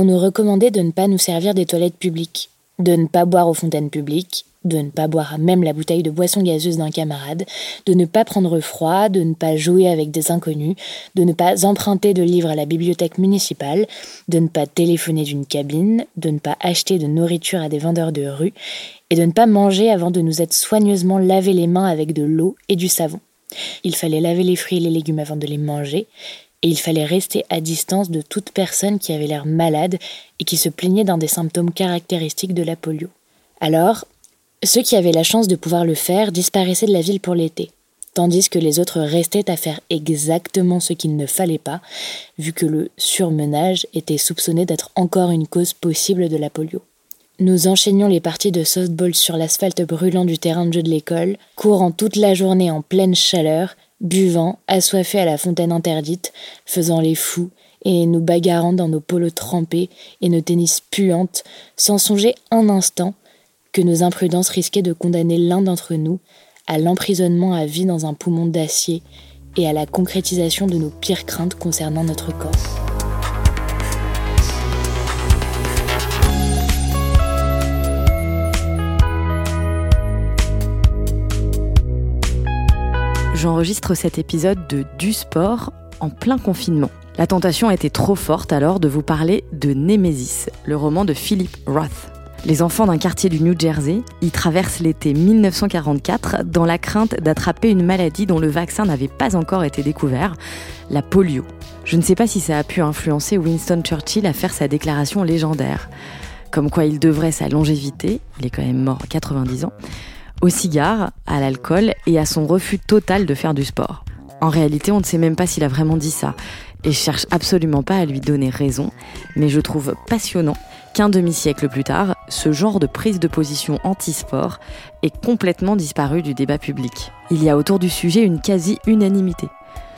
On nous recommandait de ne pas nous servir des toilettes publiques, de ne pas boire aux fontaines publiques, de ne pas boire même la bouteille de boisson gazeuse d'un camarade, de ne pas prendre froid, de ne pas jouer avec des inconnus, de ne pas emprunter de livres à la bibliothèque municipale, de ne pas téléphoner d'une cabine, de ne pas acheter de nourriture à des vendeurs de rue, et de ne pas manger avant de nous être soigneusement lavé les mains avec de l'eau et du savon. Il fallait laver les fruits et les légumes avant de les manger, et il fallait rester à distance de toute personne qui avait l'air malade et qui se plaignait d'un des symptômes caractéristiques de la polio. Alors, ceux qui avaient la chance de pouvoir le faire disparaissaient de la ville pour l'été, tandis que les autres restaient à faire exactement ce qu'il ne fallait pas, vu que le surmenage était soupçonné d'être encore une cause possible de la polio. Nous enchaînions les parties de softball sur l'asphalte brûlant du terrain de jeu de l'école, courant toute la journée en pleine chaleur, buvant, assoiffés à la fontaine interdite, faisant les fous, et nous bagarrant dans nos polos trempés et nos tennis puantes, sans songer un instant que nos imprudences risquaient de condamner l'un d'entre nous à l'emprisonnement à vie dans un poumon d'acier et à la concrétisation de nos pires craintes concernant notre corps. J'enregistre cet épisode de Du Sport en plein confinement. La tentation été trop forte alors de vous parler de Nemesis, le roman de Philip Roth. Les enfants d'un quartier du New Jersey y traversent l'été 1944 dans la crainte d'attraper une maladie dont le vaccin n'avait pas encore été découvert, la polio. Je ne sais pas si ça a pu influencer Winston Churchill à faire sa déclaration légendaire, comme quoi il devrait sa longévité, il est quand même mort à 90 ans, au cigare, à l'alcool et à son refus total de faire du sport. En réalité, on ne sait même pas s'il a vraiment dit ça, et je cherche absolument pas à lui donner raison, mais je trouve passionnant qu'un demi-siècle plus tard, ce genre de prise de position anti-sport est complètement disparu du débat public. Il y a autour du sujet une quasi-unanimité.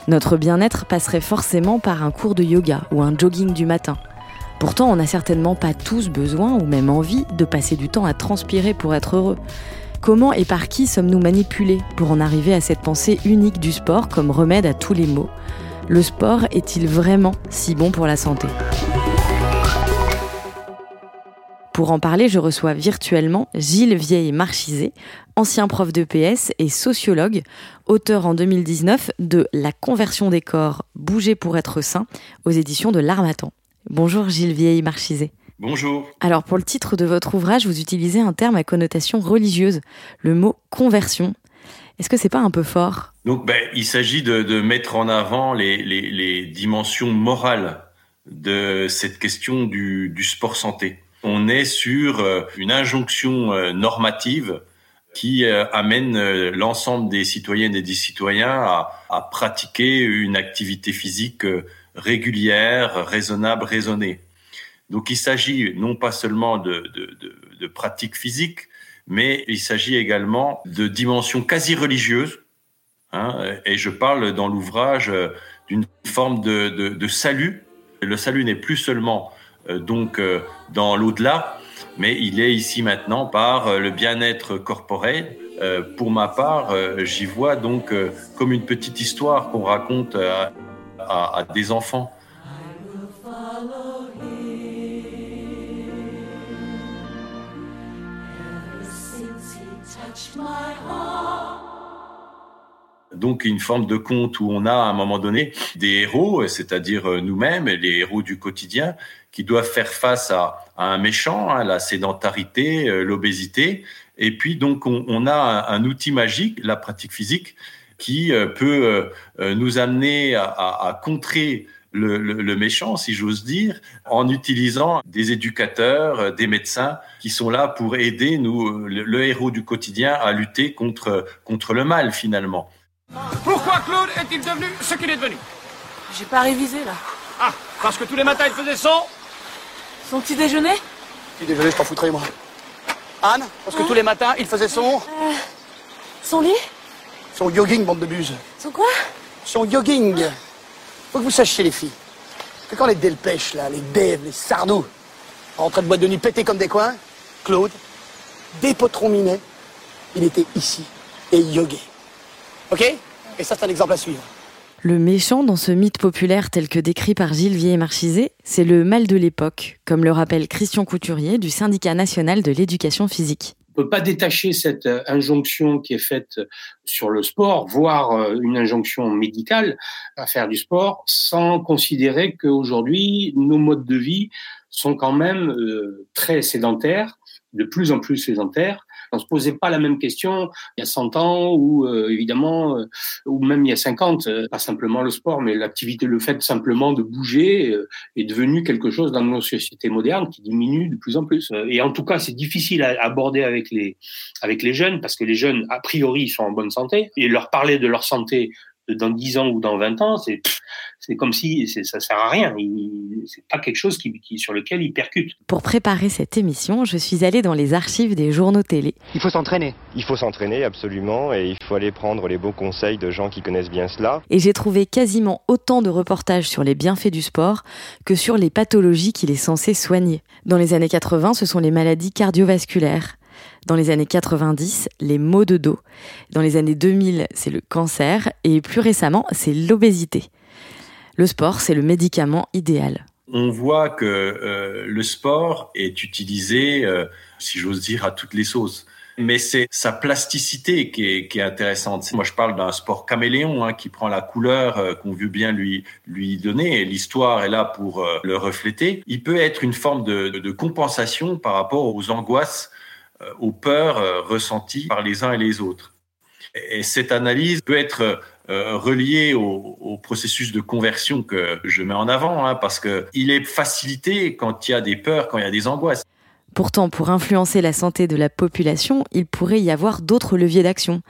Notre bien-être passerait forcément par un cours de yoga ou un jogging du matin. Pourtant, on n'a certainement pas tous besoin ou même envie de passer du temps à transpirer pour être heureux. Comment et par qui sommes-nous manipulés pour en arriver à cette pensée unique du sport comme remède à tous les maux? Le sport est-il vraiment si bon pour la santé? Pour en parler, je reçois virtuellement Gilles Vieille-Marchizé, ancien prof de PS et sociologue, auteur en 2019 de La conversion des corps, bouger pour être sain, aux éditions de l'Armatan. Bonjour Gilles Vieille-Marchizé. Bonjour. Alors pour le titre de votre ouvrage, vous utilisez un terme à connotation religieuse, le mot conversion. Est-ce que c'est pas un peu fort? Donc ben, il s'agit de, mettre en avant les, dimensions morales de cette question du sport santé on est sur euh, une injonction euh, normative qui euh, amène l'ensemble des citoyennes et des citoyens à, pratiquer une activité physique régulière, raisonnable, raisonnée. Donc il s'agit non pas seulement de, de, pratiques physiques, mais il s'agit également de dimensions quasi religieuses. Hein, et je parle dans l'ouvrage d'une forme de, de, salut. Le salut n'est plus seulement euh, donc euh, dans l'au-delà, mais il est ici maintenant par euh, le bien-être corporel. pour ma part, j'y vois donc comme une petite histoire qu'on raconte à, des enfants. Donc une forme de conte où on a à un moment donné des héros, c'est-à-dire nous-mêmes, les héros du quotidien, qui doivent faire face à, un méchant, hein, la sédentarité, euh, l'obésité. Et puis donc on, a un, outil magique, la pratique physique, qui euh, peut euh, nous amener à, contrer le, méchant, si j'ose dire, en utilisant des éducateurs, des médecins qui sont là pour aider nous, le, héros du quotidien, à lutter contre, contre le mal finalement. Pourquoi Claude est-il devenu ce qu'il est devenu J'ai pas révisé là. Ah, parce que tous les matins il faisait son son petit déjeuner Petit déjeuner, je t'en foutrais, moi. Anne Parce que tous les matins, il faisait son... Euh, son lit Son jogging, bande de buse. Son quoi Son jogging. Faut que vous sachiez, les filles, que quand les delpêches, là, les dèves, les sardous, en train de boîte de nuit péter comme des coins, Claude, des potrons minets, il était ici et yogué. Ok Et ça, c'est un exemple à suivre. Le méchant dans ce mythe populaire tel que décrit par Gilles Vieille-Marchizé, c'est le mal de l'époque, comme le rappelle Christian Couturier du syndicat national de l'éducation physique. On ne peut pas détacher cette euh, injonction qui est faite sur le sport, voire euh, une injonction médicale à faire du sport, sans considérer qu'aujourd'hui, nos modes de vie sont quand même euh, très sédentaires, de plus en plus sédentaires, on se posait pas la même question il y a 100 ans ou euh, évidemment euh, ou même il y a 50. Euh, pas simplement le sport, mais l'activité, le fait simplement de bouger est devenu quelque chose dans nos sociétés modernes qui diminue de plus en plus. Et en tout cas, c'est difficile à aborder avec les avec les jeunes parce que les jeunes a priori sont en bonne santé et leur parler de leur santé dans 10 ans ou dans 20 ans, c'est c'est comme si ça sert à rien. C'est pas quelque chose qui, sur lequel il percute. Pour préparer cette émission, je suis allée dans les archives des journaux télé. Il faut s'entraîner. Il faut s'entraîner absolument et il faut aller prendre les beaux conseils de gens qui connaissent bien cela. Et j'ai trouvé quasiment autant de reportages sur les bienfaits du sport que sur les pathologies qu'il est censé soigner. Dans les années 80, ce sont les maladies cardiovasculaires. Dans les années 90, les maux de dos. Dans les années 2000, c'est le cancer. Et plus récemment, c'est l'obésité. Le sport, c'est le médicament idéal. On voit que euh, le sport est utilisé, euh, si j'ose dire, à toutes les sauces. Mais c'est sa plasticité qui est, intéressante. Moi, je parle d'un sport caméléon hein, qui prend la couleur euh, qu'on veut bien lui lui donner. L'histoire est là pour le refléter. Il peut être une forme de compensation par rapport aux angoisses, aux peurs ressenties par les uns et les autres. Et cette analyse peut être euh, relié au, processus de conversion que je mets en avant, hein, parce que il est facilité quand il y a des peurs, quand il y a des angoisses. Pourtant, pour influencer la santé de la population, il pourrait y avoir d'autres leviers d'action,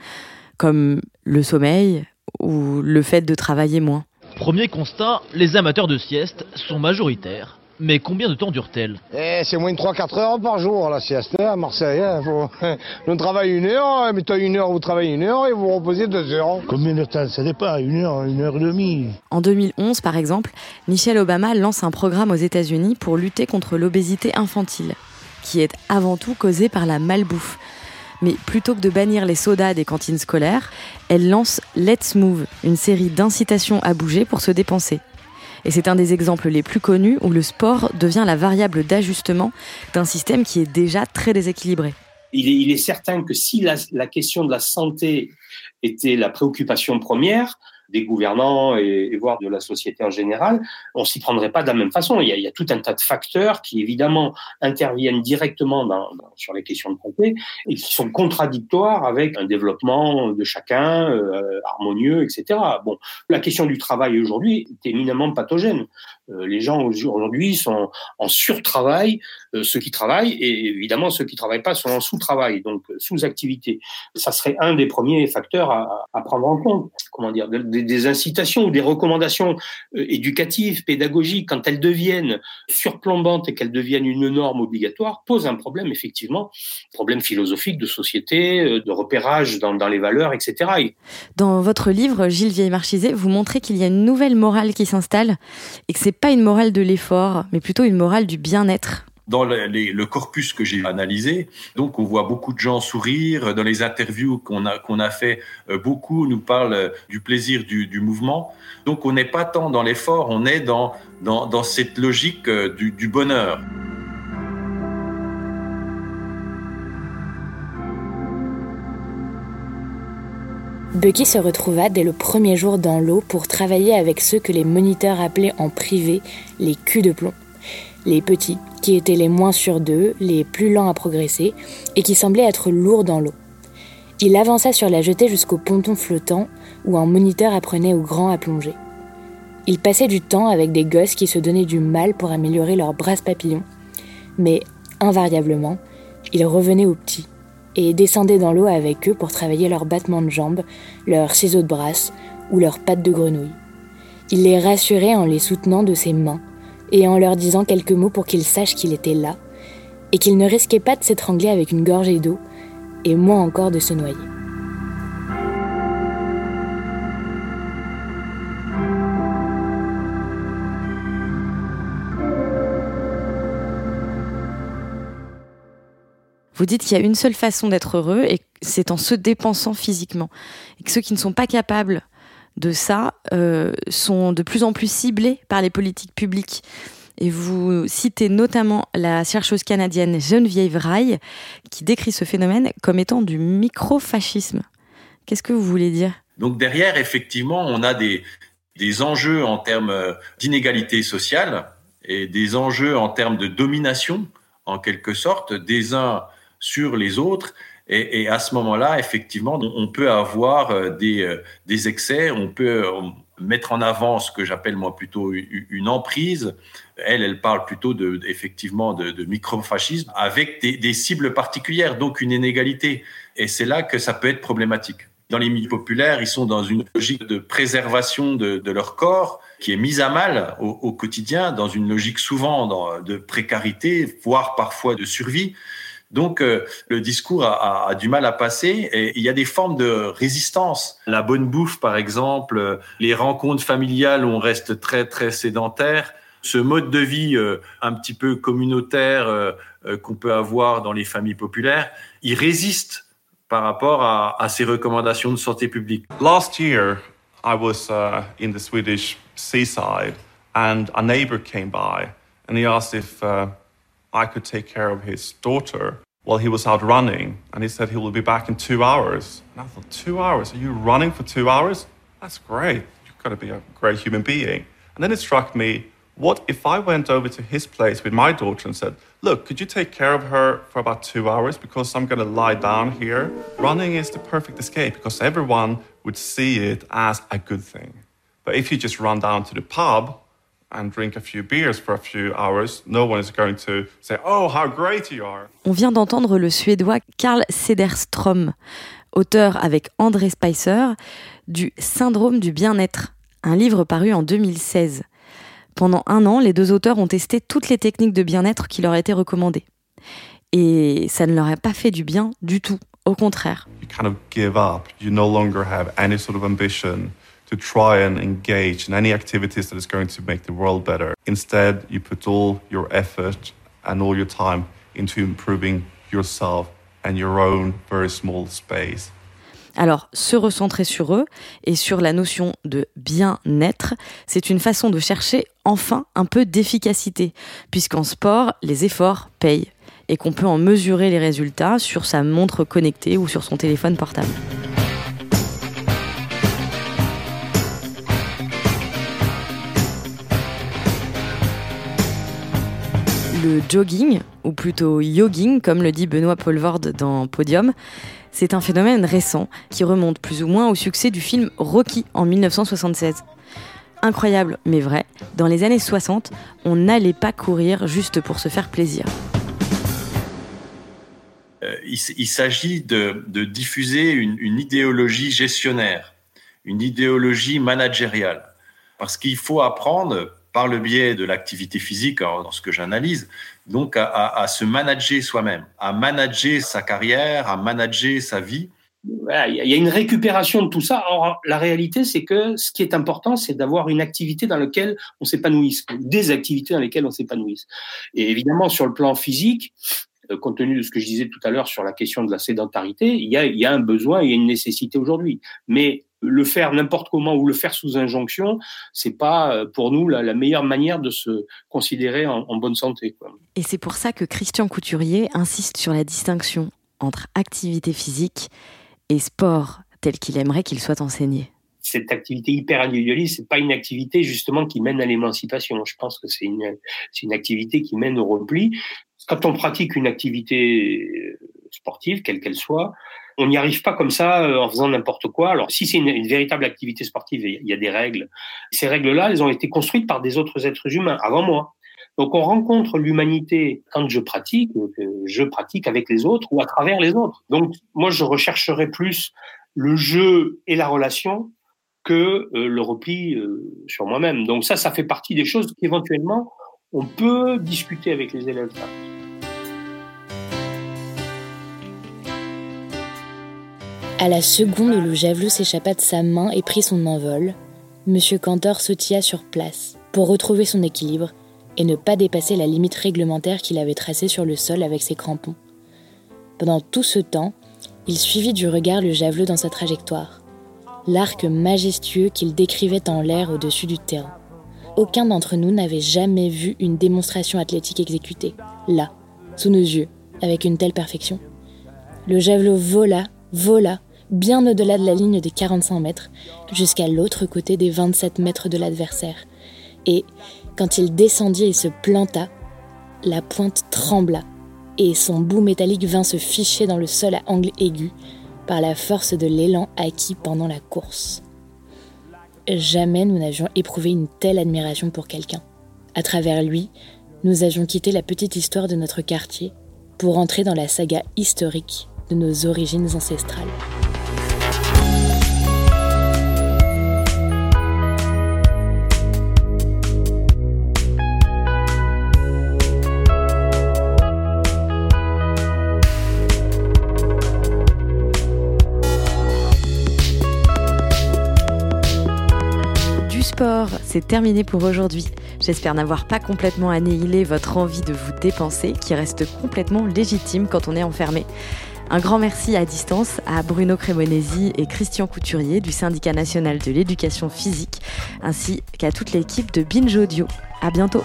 comme le sommeil ou le fait de travailler moins. Premier constat, les amateurs de sieste sont majoritaires. Mais combien de temps dure-t-elle eh, C'est moins de 3-4 heures par jour la sieste à Marseille. Hein, faut... On travaille une heure, mais toi une heure, vous travaillez une heure et vous reposez deux heures. Combien de temps Ça dépend, une heure, une heure et demie. En 2011, par exemple, Michelle Obama lance un programme aux États-Unis pour lutter contre l'obésité infantile, qui est avant tout causée par la malbouffe. Mais plutôt que de bannir les sodas des cantines scolaires, elle lance Let's Move, une série d'incitations à bouger pour se dépenser. Et c'est un des exemples les plus connus où le sport devient la variable d'ajustement d'un système qui est déjà très déséquilibré. Il est, certain que si la question de la santé était la préoccupation première, des gouvernants et, voire de la société en général, on s'y prendrait pas de la même façon. Il y, a, tout un tas de facteurs qui évidemment interviennent directement dans, sur les questions de santé et qui sont contradictoires avec un développement de chacun euh, harmonieux, etc. Bon, la question du travail aujourd'hui est éminemment pathogène. Euh, les gens aujourd'hui sont en surtravail, euh, ceux qui travaillent, et évidemment ceux qui travaillent pas sont en sous-travail, donc sous-activité. Ça serait un des premiers facteurs à, prendre en compte. Comment dire des, incitations ou des recommandations euh, éducatives, pédagogiques, quand elles deviennent surplombantes et qu'elles deviennent une norme obligatoire, posent un problème effectivement, problème philosophique de société, de repérage dans, les valeurs, etc. Dans votre livre, Gilles Vieille-Marchizé, vous montrez qu'il y a une nouvelle morale qui s'installe et que c'est pas une morale de l'effort, mais plutôt une morale du bien-être dans le, corpus que j'ai analysé, donc on voit beaucoup de gens sourire. Dans les interviews qu'on a qu'on a fait, euh, beaucoup nous parlent euh, du plaisir du, mouvement. Donc on n'est pas tant dans l'effort, on est dans dans, cette logique euh, du bonheur. Bucky se retrouva dès le premier jour dans l'eau pour travailler avec ceux que les moniteurs appelaient en privé les culs de plomb. Les petits, qui étaient les moins sûrs d'eux, les plus lents à progresser, et qui semblaient être lourds dans l'eau. Il avança sur la jetée jusqu'au ponton flottant, où un moniteur apprenait aux grands à plonger. Il passait du temps avec des gosses qui se donnaient du mal pour améliorer leurs bras papillons, mais invariablement, il revenait aux petits et descendait dans l'eau avec eux pour travailler leurs battements de jambes, leurs ciseaux de brasse ou leurs pattes de grenouille. Il les rassurait en les soutenant de ses mains et en leur disant quelques mots pour qu'ils sachent qu'il était là et qu'il ne risquait pas de s'étrangler avec une gorgée d'eau et moins encore de se noyer. Vous dites qu'il y a une seule façon d'être heureux et c'est en se dépensant physiquement. Et que ceux qui ne sont pas capables de ça euh, sont de plus en plus ciblés par les politiques publiques. Et vous citez notamment la chercheuse canadienne Geneviève Rail, qui décrit ce phénomène comme étant du microfascisme. Qu'est-ce que vous voulez dire? Donc derrière, effectivement, on a des, des enjeux en termes d'inégalité sociale et des enjeux en termes de domination, en quelque sorte, des uns sur les autres. Et, à ce moment-là, effectivement, on peut avoir euh, des, euh, des excès, on peut euh, mettre en avant ce que j'appelle moi plutôt une emprise. Elle, elle parle plutôt de, effectivement de, microfascisme avec des, cibles particulières, donc une inégalité. Et c'est là que ça peut être problématique. Dans les milieux populaires, ils sont dans une logique de préservation de, leur corps qui est mise à mal au, quotidien, dans une logique souvent de précarité, voire parfois de survie. Donc euh, le discours a, du mal à passer et il y a des formes de résistance. La bonne bouffe, par exemple, les rencontres familiales où on reste très très sédentaire. Ce mode de vie euh, un petit peu communautaire euh, qu'on peut avoir dans les familles populaires, il résiste par rapport à, à ces recommandations de santé publique. Last year, I was uh, in the Swedish seaside and a neighbor came by and he asked if uh, I could take care of his daughter while he was out running. And he said he will be back in two hours. And I thought, two hours? Are you running for two hours? That's great. You've got to be a great human being. And then it struck me, what if I went over to his place with my daughter and said, Look, could you take care of her for about two hours because I'm going to lie down here? Running is the perfect escape because everyone would see it as a good thing. But if you just run down to the pub, and drink a few beers for a few hours, no one is going to say, "Oh, how great you are." On vient d'entendre le suédois Carl Cederström, auteur avec André Spicer du Syndrome du bien-être, un livre paru en 2016. Pendant un an, les deux auteurs ont testé toutes les techniques de bien-être qui leur étaient recommandées. Et ça ne leur a pas fait du bien du tout. Au contraire. You kind of give up. You no longer have any sort of ambition to try and engage in any activities that is going to make the world better. Instead, you put all your effort and all your time into improving yourself and your own very small space. Alors, se recentrer sur eux et sur la notion de bien-être, c'est une façon de chercher enfin un peu d'efficacité, puisqu'en sport, les efforts payent et qu'on peut en mesurer les résultats sur sa montre connectée ou sur son téléphone portable. Le jogging, ou plutôt yogging, comme le dit Benoît Polvorde dans Podium, c'est un phénomène récent qui remonte plus ou moins au succès du film Rocky en 1976. Incroyable mais vrai, dans les années 60, on n'allait pas courir juste pour se faire plaisir. Euh, il, s'agit de, diffuser une idéologie gestionnaire, une idéologie managériale. Parce qu'il faut apprendre par le biais de l'activité physique, dans ce que j'analyse, donc à, se manager soi-même, à manager sa carrière, à manager sa vie. Il y a une récupération de tout ça. Or, la réalité, c'est que ce qui est important, c'est d'avoir une activité dans laquelle on s'épanouisse, des activités dans lesquelles on s'épanouisse. Et évidemment, sur le plan physique, euh, compte tenu de ce que je disais tout à l'heure sur la question de la sédentarité, il y a, il y a un besoin, il y a une nécessité aujourd'hui. Mais le faire n'importe comment ou le faire sous injonction, c'est pas euh, pour nous la, la, meilleure manière de se considérer en, en bonne santé. Quoi. Et c'est pour ça que Christian Couturier insiste sur la distinction entre activité physique et sport tel qu'il aimerait qu'il soit enseigné. Cette activité hyper individualiste, c'est pas une activité justement qui mène à l'émancipation. Je pense que c'est une, c'est une activité qui mène au repli. Quand on pratique une activité sportive, quelle qu'elle soit, on n'y arrive pas comme ça euh, en faisant n'importe quoi. Alors, si c'est une, une, véritable activité sportive, il y a des règles. Ces règles-là, elles ont été construites par des autres êtres humains avant moi. Donc, on rencontre l'humanité quand je pratique, je pratique avec les autres ou à travers les autres. Donc, moi, je rechercherais plus le jeu et la relation que euh, le repli euh, sur moi-même. Donc, ça, ça fait partie des choses qu'éventuellement, on peut discuter avec les élèves. À la seconde où le javelot s'échappa de sa main et prit son envol, Monsieur Cantor sautilla sur place pour retrouver son équilibre et ne pas dépasser la limite réglementaire qu'il avait tracée sur le sol avec ses crampons. Pendant tout ce temps, il suivit du regard le javelot dans sa trajectoire. l'arc majestueux qu'il décrivait en l'air au-dessus du terrain. Aucun d'entre nous n'avait jamais vu une démonstration athlétique exécutée, là, sous nos yeux, avec une telle perfection. Le javelot vola, vola, bien au-delà de la ligne des 45 mètres, jusqu'à l'autre côté des 27 mètres de l'adversaire. Et, quand il descendit et se planta, la pointe trembla, et son bout métallique vint se ficher dans le sol à angle aigu, par la force de l'élan acquis pendant la course. Jamais nous n'avions éprouvé une telle admiration pour quelqu'un. À travers lui, nous avions quitté la petite histoire de notre quartier pour entrer dans la saga historique de nos origines ancestrales. c'est terminé pour aujourd'hui. J'espère n'avoir pas complètement annihilé votre envie de vous dépenser, qui reste complètement légitime quand on est enfermé. Un grand merci à distance à Bruno Cremonesi et Christian Couturier du syndicat national de l'éducation physique, ainsi qu'à toute l'équipe de Binge Audio. À bientôt.